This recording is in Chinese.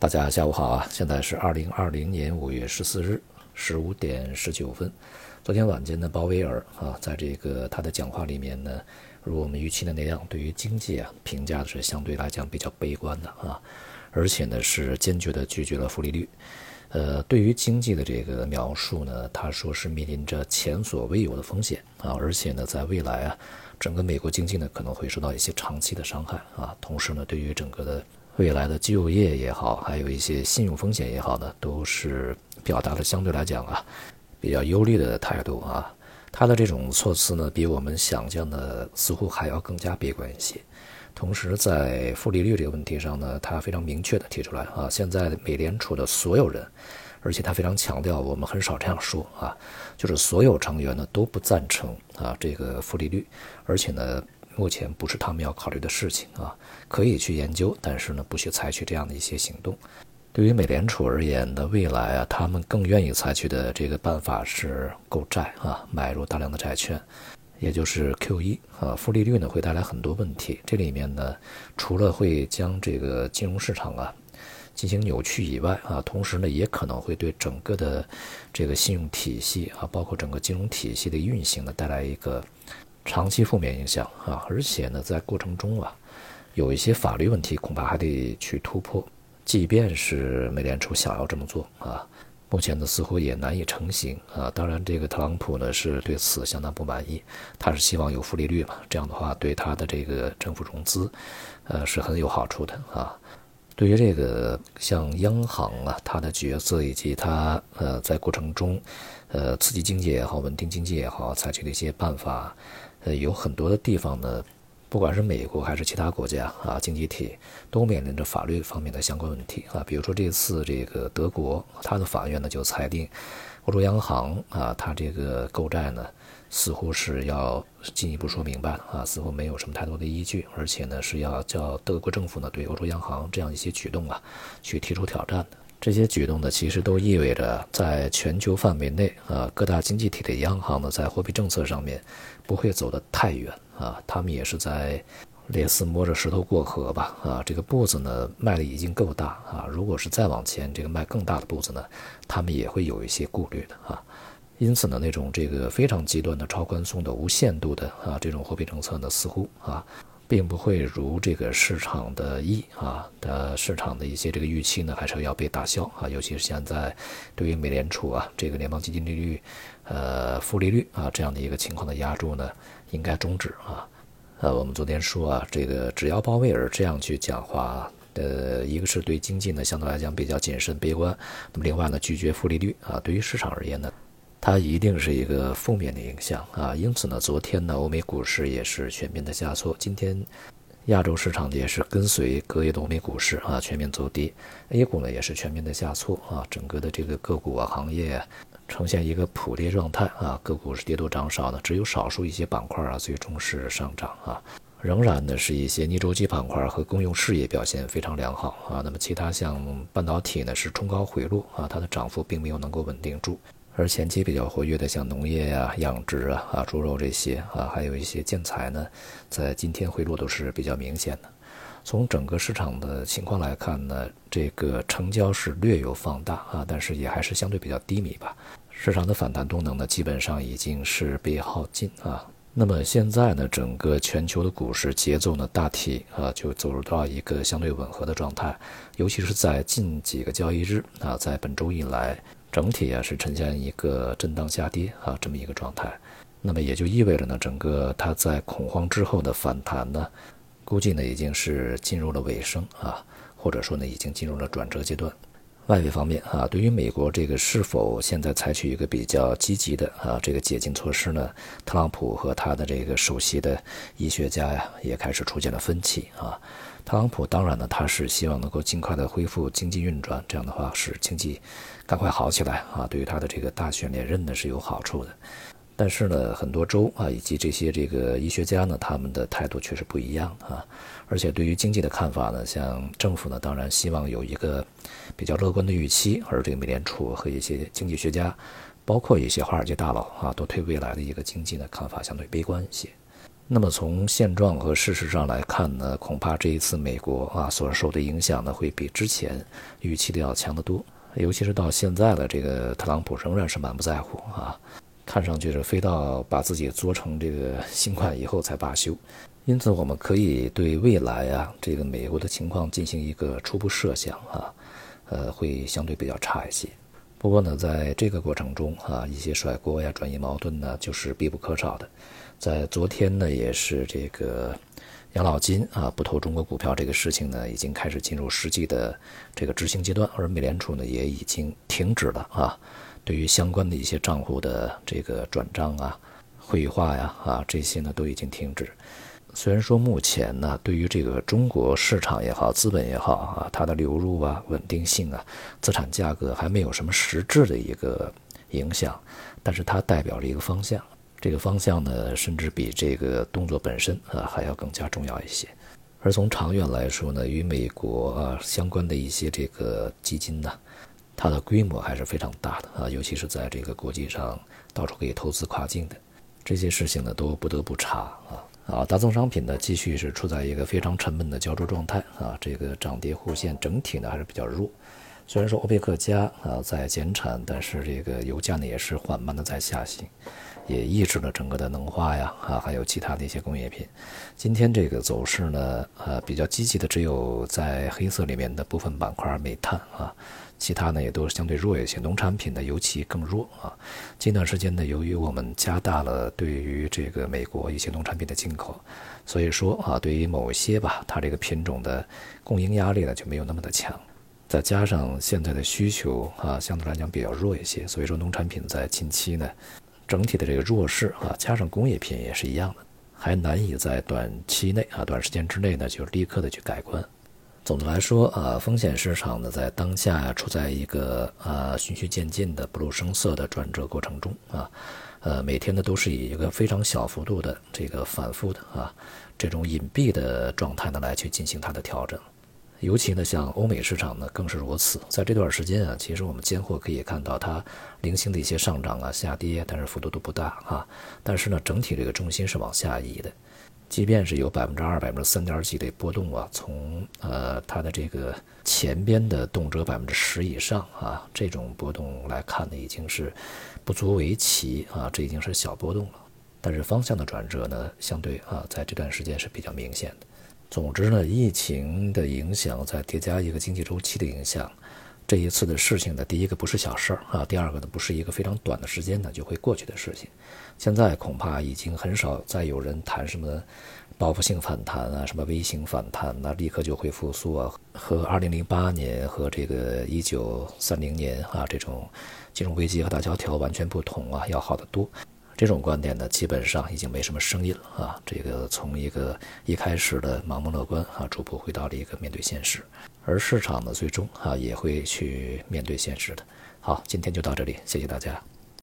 大家下午好啊！现在是二零二零年五月十四日十五点十九分。昨天晚间呢，鲍威尔啊，在这个他的讲话里面呢，如我们预期的那样，对于经济啊评价的是相对来讲比较悲观的啊，而且呢是坚决的拒绝了负利率。呃，对于经济的这个描述呢，他说是面临着前所未有的风险啊，而且呢，在未来啊，整个美国经济呢可能会受到一些长期的伤害啊。同时呢，对于整个的未来的就业也好，还有一些信用风险也好呢，都是表达的相对来讲啊比较忧虑的态度啊。他的这种措辞呢，比我们想象的似乎还要更加悲观一些。同时，在负利率这个问题上呢，他非常明确地提出来啊，现在美联储的所有人，而且他非常强调，我们很少这样说啊，就是所有成员呢都不赞成啊这个负利率，而且呢，目前不是他们要考虑的事情啊，可以去研究，但是呢，不去采取这样的一些行动。对于美联储而言呢，未来啊，他们更愿意采取的这个办法是购债啊，买入大量的债券。也就是 Q 一啊，负利率呢会带来很多问题。这里面呢，除了会将这个金融市场啊进行扭曲以外啊，同时呢也可能会对整个的这个信用体系啊，包括整个金融体系的运行呢带来一个长期负面影响啊。而且呢，在过程中啊，有一些法律问题恐怕还得去突破，即便是美联储想要这么做啊。目前呢，似乎也难以成型啊。当然，这个特朗普呢是对此相当不满意，他是希望有负利率嘛，这样的话对他的这个政府融资，呃，是很有好处的啊。对于这个像央行啊，它的角色以及它呃在过程中，呃刺激经济也好，稳定经济也好，采取的一些办法，呃，有很多的地方呢。不管是美国还是其他国家啊，经济体都面临着法律方面的相关问题啊。比如说这次这个德国，它的法院呢就裁定，欧洲央行啊，它这个购债呢似乎是要进一步说明白啊，似乎没有什么太多的依据，而且呢是要叫德国政府呢对欧洲央行这样一些举动啊去提出挑战的。这些举动呢，其实都意味着在全球范围内啊，各大经济体的央行呢在货币政策上面不会走得太远。啊，他们也是在类似摸着石头过河吧？啊，这个步子呢迈的已经够大啊，如果是再往前，这个迈更大的步子呢，他们也会有一些顾虑的啊。因此呢，那种这个非常极端的超宽松的无限度的啊这种货币政策呢，似乎啊，并不会如这个市场的意啊的市场的一些这个预期呢，还是要被打消啊。尤其是现在对于美联储啊这个联邦基金利率呃负利率啊这样的一个情况的压住呢。应该终止啊！呃，我们昨天说啊，这个只要鲍威尔这样去讲话，呃，一个是对经济呢相对来讲比较谨慎悲观，那么另外呢拒绝负利率啊，对于市场而言呢，它一定是一个负面的影响啊。因此呢，昨天呢欧美股市也是全面的下挫，今天亚洲市场也是跟随隔夜的欧美股市啊全面走低，A 股呢也是全面的下挫啊，整个的这个个股啊行业。呈现一个普跌状态啊，个股是跌多涨少的，只有少数一些板块啊最终是上涨啊，仍然呢是一些逆周期板块和公用事业表现非常良好啊。那么其他像半导体呢是冲高回落啊，它的涨幅并没有能够稳定住，而前期比较活跃的像农业呀、养殖啊、啊猪肉这些啊，还有一些建材呢，在今天回落都是比较明显的。从整个市场的情况来看呢，这个成交是略有放大啊，但是也还是相对比较低迷吧。市场的反弹动能呢，基本上已经是被耗尽啊。那么现在呢，整个全球的股市节奏呢，大体啊就走入到一个相对吻合的状态，尤其是在近几个交易日啊，在本周以来，整体啊是呈现一个震荡下跌啊这么一个状态。那么也就意味着呢，整个它在恐慌之后的反弹呢。估计呢已经是进入了尾声啊，或者说呢已经进入了转折阶段。外围方面啊，对于美国这个是否现在采取一个比较积极的啊这个解禁措施呢？特朗普和他的这个首席的医学家呀也开始出现了分歧啊。特朗普当然呢他是希望能够尽快的恢复经济运转，这样的话使经济赶快好起来啊，对于他的这个大选连任呢是有好处的。但是呢，很多州啊，以及这些这个医学家呢，他们的态度却是不一样啊。而且对于经济的看法呢，像政府呢，当然希望有一个比较乐观的预期，而这个美联储和一些经济学家，包括一些华尔街大佬啊，都对未来的一个经济呢看法相对悲观一些。那么从现状和事实上来看呢，恐怕这一次美国啊所受的影响呢，会比之前预期的要强得多。尤其是到现在的这个特朗普仍然是满不在乎啊，看上去是非到把自己作成这个新冠以后才罢休。因此，我们可以对未来啊这个美国的情况进行一个初步设想啊，呃，会相对比较差一些。不过呢，在这个过程中啊，一些甩锅呀、转移矛盾呢，就是必不可少的。在昨天呢，也是这个养老金啊不投中国股票这个事情呢，已经开始进入实际的这个执行阶段，而美联储呢也已经停止了啊，对于相关的一些账户的这个转账啊、汇化呀啊这些呢都已经停止。虽然说目前呢，对于这个中国市场也好、资本也好啊，它的流入啊、稳定性啊、资产价格还没有什么实质的一个影响，但是它代表着一个方向。这个方向呢，甚至比这个动作本身啊还要更加重要一些。而从长远来说呢，与美国啊相关的一些这个基金呢，它的规模还是非常大的啊，尤其是在这个国际上到处可以投资跨境的这些事情呢，都不得不查啊。啊，大宗商品呢继续是处在一个非常沉闷的焦灼状态啊，这个涨跌互现，整体呢还是比较弱。虽然说欧佩克加啊在减产，但是这个油价呢也是缓慢的在下行。也抑制了整个的能化呀，啊，还有其他的一些工业品。今天这个走势呢，呃，比较积极的只有在黑色里面的部分板块，煤炭啊，其他呢也都是相对弱一些。农产品呢尤其更弱啊。近段时间呢，由于我们加大了对于这个美国一些农产品的进口，所以说啊，对于某些吧，它这个品种的供应压力呢就没有那么的强。再加上现在的需求啊，相对来讲比较弱一些，所以说农产品在近期呢。整体的这个弱势啊，加上工业品也是一样的，还难以在短期内啊、短时间之内呢就立刻的去改观。总的来说啊，风险市场呢在当下处在一个啊循序渐进的不露声色的转折过程中啊，呃每天呢都是以一个非常小幅度的这个反复的啊这种隐蔽的状态呢来去进行它的调整。尤其呢，像欧美市场呢，更是如此。在这段时间啊，其实我们间货可以看到它零星的一些上涨啊、下跌，但是幅度都不大啊。但是呢，整体这个重心是往下移的。即便是有百分之二、百分之三点几的波动啊，从呃它的这个前边的动辄百分之十以上啊，这种波动来看呢，已经是不足为奇啊，这已经是小波动了。但是方向的转折呢，相对啊，在这段时间是比较明显的。总之呢，疫情的影响再叠加一个经济周期的影响，这一次的事情呢，第一个不是小事儿啊，第二个呢不是一个非常短的时间呢就会过去的事情。现在恐怕已经很少再有人谈什么报复性反弹啊，什么微型反弹，那立刻就会复苏啊，和2008年和这个1930年啊这种金融危机和大萧条完全不同啊，要好得多。这种观点呢，基本上已经没什么声音了啊。这个从一个一开始的盲目乐观啊，逐步回到了一个面对现实，而市场呢，最终啊也会去面对现实的。好，今天就到这里，谢谢大家。